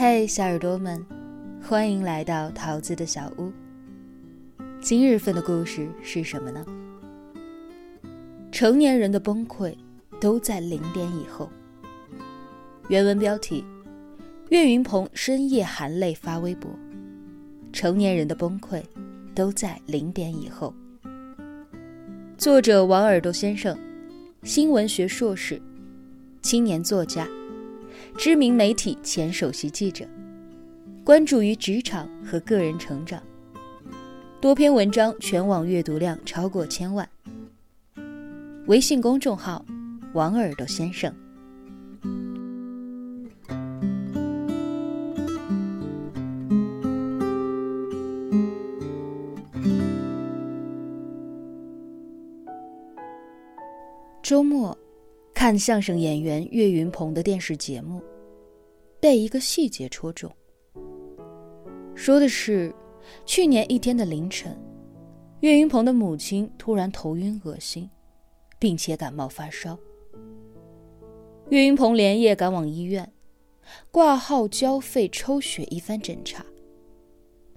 嘿，小耳朵们，欢迎来到桃子的小屋。今日份的故事是什么呢？成年人的崩溃都在零点以后。原文标题：岳云鹏深夜含泪发微博，成年人的崩溃都在零点以后。作者王耳朵先生，新闻学硕士，青年作家。知名媒体前首席记者，关注于职场和个人成长，多篇文章全网阅读量超过千万。微信公众号：王耳朵先生。周末。看相声演员岳云鹏的电视节目，被一个细节戳中。说的是，去年一天的凌晨，岳云鹏的母亲突然头晕恶心，并且感冒发烧。岳云鹏连夜赶往医院，挂号、交费、抽血一番检查，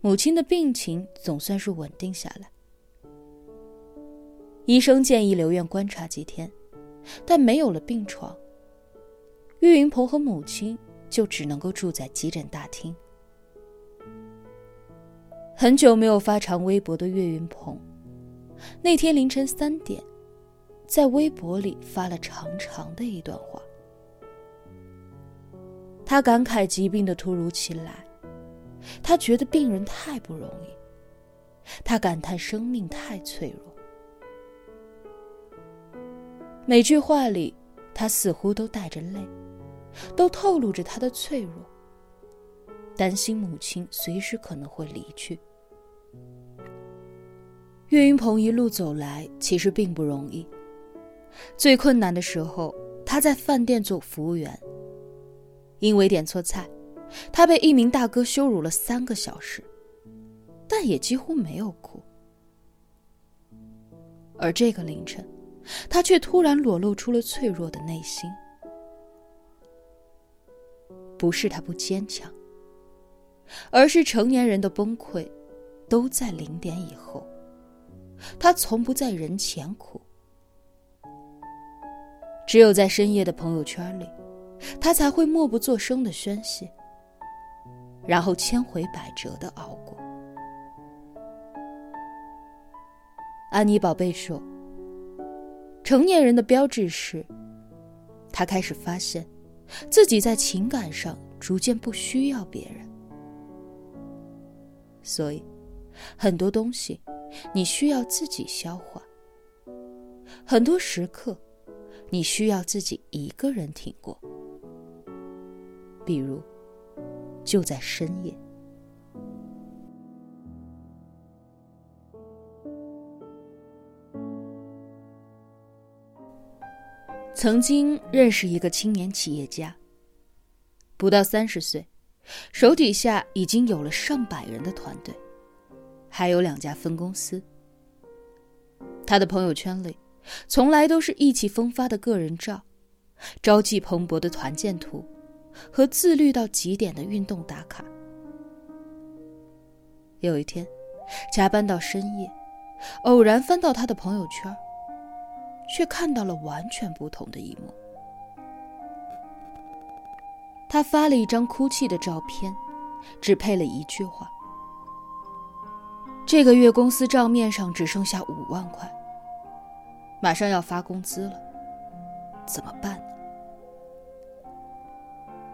母亲的病情总算是稳定下来。医生建议留院观察几天。但没有了病床，岳云鹏和母亲就只能够住在急诊大厅。很久没有发长微博的岳云鹏，那天凌晨三点，在微博里发了长长的一段话。他感慨疾病的突如其来，他觉得病人太不容易，他感叹生命太脆弱。每句话里，他似乎都带着泪，都透露着他的脆弱，担心母亲随时可能会离去。岳云鹏一路走来，其实并不容易。最困难的时候，他在饭店做服务员，因为点错菜，他被一名大哥羞辱了三个小时，但也几乎没有哭。而这个凌晨。他却突然裸露出了脆弱的内心，不是他不坚强，而是成年人的崩溃都在零点以后。他从不在人前哭，只有在深夜的朋友圈里，他才会默不作声的宣泄，然后千回百折的熬过。安妮宝贝说。成年人的标志是，他开始发现，自己在情感上逐渐不需要别人，所以，很多东西，你需要自己消化。很多时刻，你需要自己一个人挺过。比如，就在深夜。曾经认识一个青年企业家，不到三十岁，手底下已经有了上百人的团队，还有两家分公司。他的朋友圈里，从来都是意气风发的个人照，朝气蓬勃的团建图，和自律到极点的运动打卡。有一天，加班到深夜，偶然翻到他的朋友圈。却看到了完全不同的一幕。他发了一张哭泣的照片，只配了一句话：“这个月公司账面上只剩下五万块，马上要发工资了，怎么办？”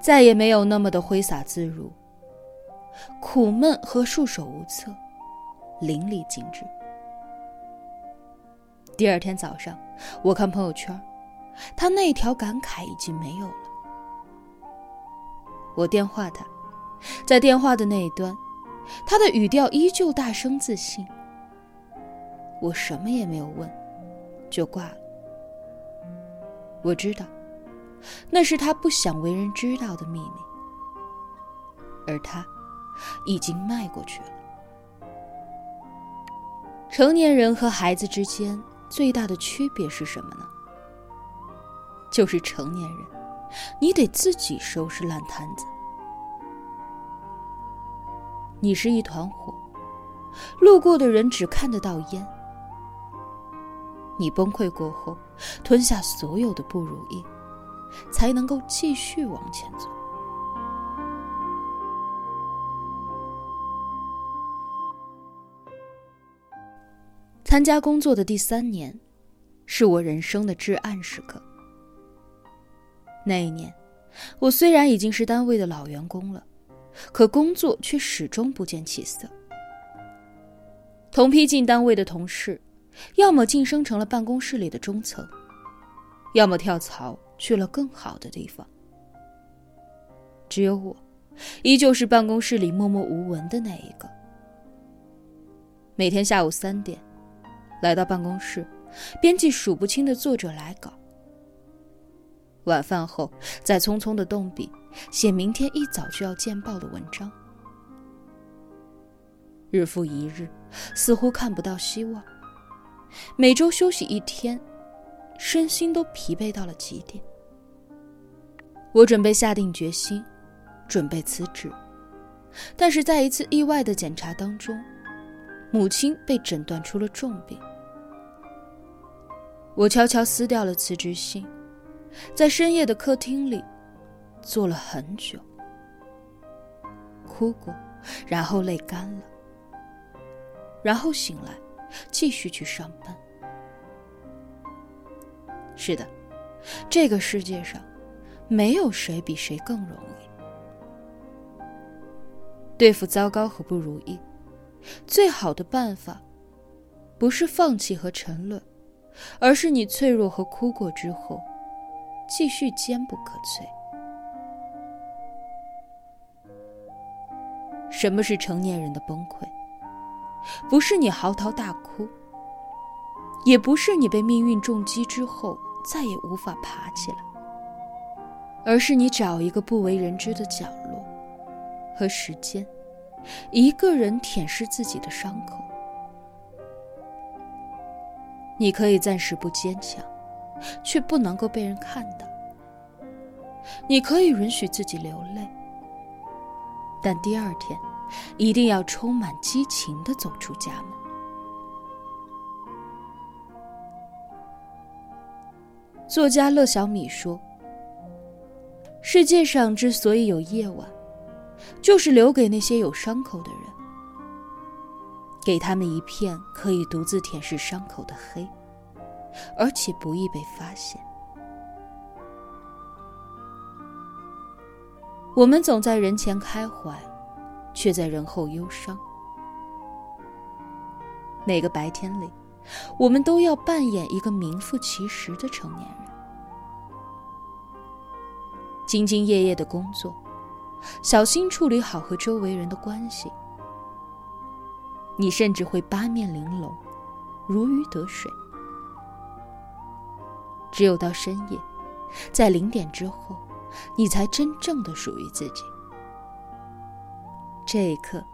再也没有那么的挥洒自如，苦闷和束手无策，淋漓尽致。第二天早上，我看朋友圈，他那条感慨已经没有了。我电话他，在电话的那一端，他的语调依旧大声自信。我什么也没有问，就挂了。我知道，那是他不想为人知道的秘密，而他已经迈过去了。成年人和孩子之间。最大的区别是什么呢？就是成年人，你得自己收拾烂摊子，你是一团火，路过的人只看得到烟。你崩溃过后，吞下所有的不如意，才能够继续往前走。参加工作的第三年，是我人生的至暗时刻。那一年，我虽然已经是单位的老员工了，可工作却始终不见起色。同批进单位的同事。要么晋升成了办公室里的中层，要么跳槽去了更好的地方。只有我，依旧是办公室里默默无闻的那一个。每天下午三点，来到办公室，编辑数不清的作者来稿。晚饭后，再匆匆的动笔，写明天一早就要见报的文章。日复一日，似乎看不到希望。每周休息一天，身心都疲惫到了极点。我准备下定决心，准备辞职，但是在一次意外的检查当中，母亲被诊断出了重病。我悄悄撕掉了辞职信，在深夜的客厅里坐了很久，哭过，然后泪干了，然后醒来。继续去上班。是的，这个世界上，没有谁比谁更容易对付糟糕和不如意。最好的办法，不是放弃和沉沦，而是你脆弱和哭过之后，继续坚不可摧。什么是成年人的崩溃？不是你嚎啕大哭，也不是你被命运重击之后再也无法爬起来，而是你找一个不为人知的角落和时间，一个人舔舐自己的伤口。你可以暂时不坚强，却不能够被人看到；你可以允许自己流泪，但第二天。一定要充满激情的走出家门。作家乐小米说：“世界上之所以有夜晚，就是留给那些有伤口的人，给他们一片可以独自舔舐伤口的黑，而且不易被发现。”我们总在人前开怀。却在人后忧伤。每个白天里，我们都要扮演一个名副其实的成年人，兢兢业业的工作，小心处理好和周围人的关系。你甚至会八面玲珑，如鱼得水。只有到深夜，在零点之后，你才真正的属于自己。这一刻，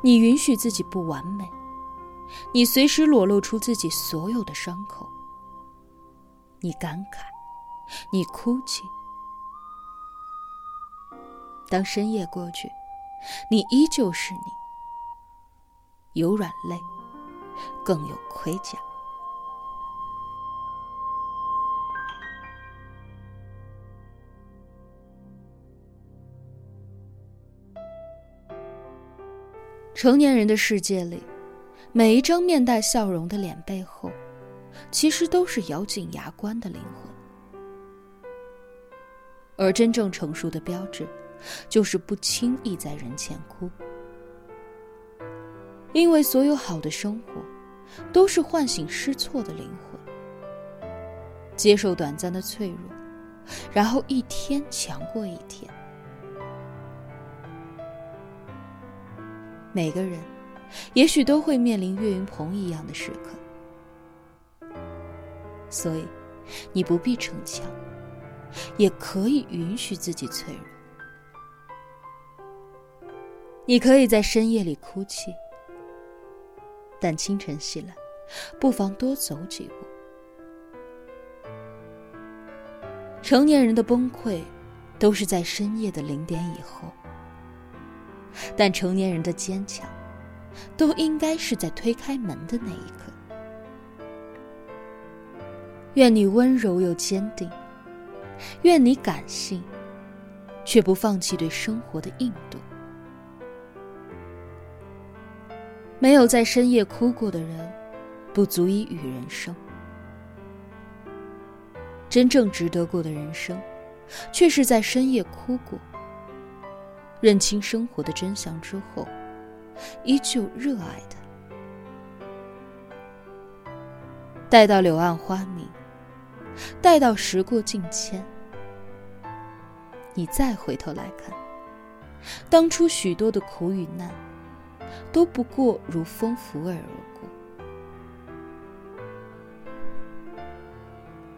你允许自己不完美，你随时裸露出自己所有的伤口，你感慨，你哭泣。当深夜过去，你依旧是你，有软肋，更有盔甲。成年人的世界里，每一张面带笑容的脸背后，其实都是咬紧牙关的灵魂。而真正成熟的标志，就是不轻易在人前哭。因为所有好的生活，都是唤醒失措的灵魂，接受短暂的脆弱，然后一天强过一天。每个人，也许都会面临岳云鹏一样的时刻，所以，你不必逞强，也可以允许自己脆弱。你可以在深夜里哭泣，但清晨醒来，不妨多走几步。成年人的崩溃，都是在深夜的零点以后。但成年人的坚强，都应该是在推开门的那一刻。愿你温柔又坚定，愿你感性，却不放弃对生活的硬度。没有在深夜哭过的人，不足以与人生。真正值得过的人生，却是在深夜哭过，认清生活的真相之后，依旧热爱的。待到柳暗花明，待到时过境迁，你再回头来看，当初许多的苦与难，都不过如风拂耳而过。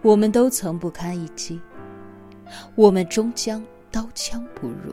我们都曾不堪一击，我们终将刀枪不入。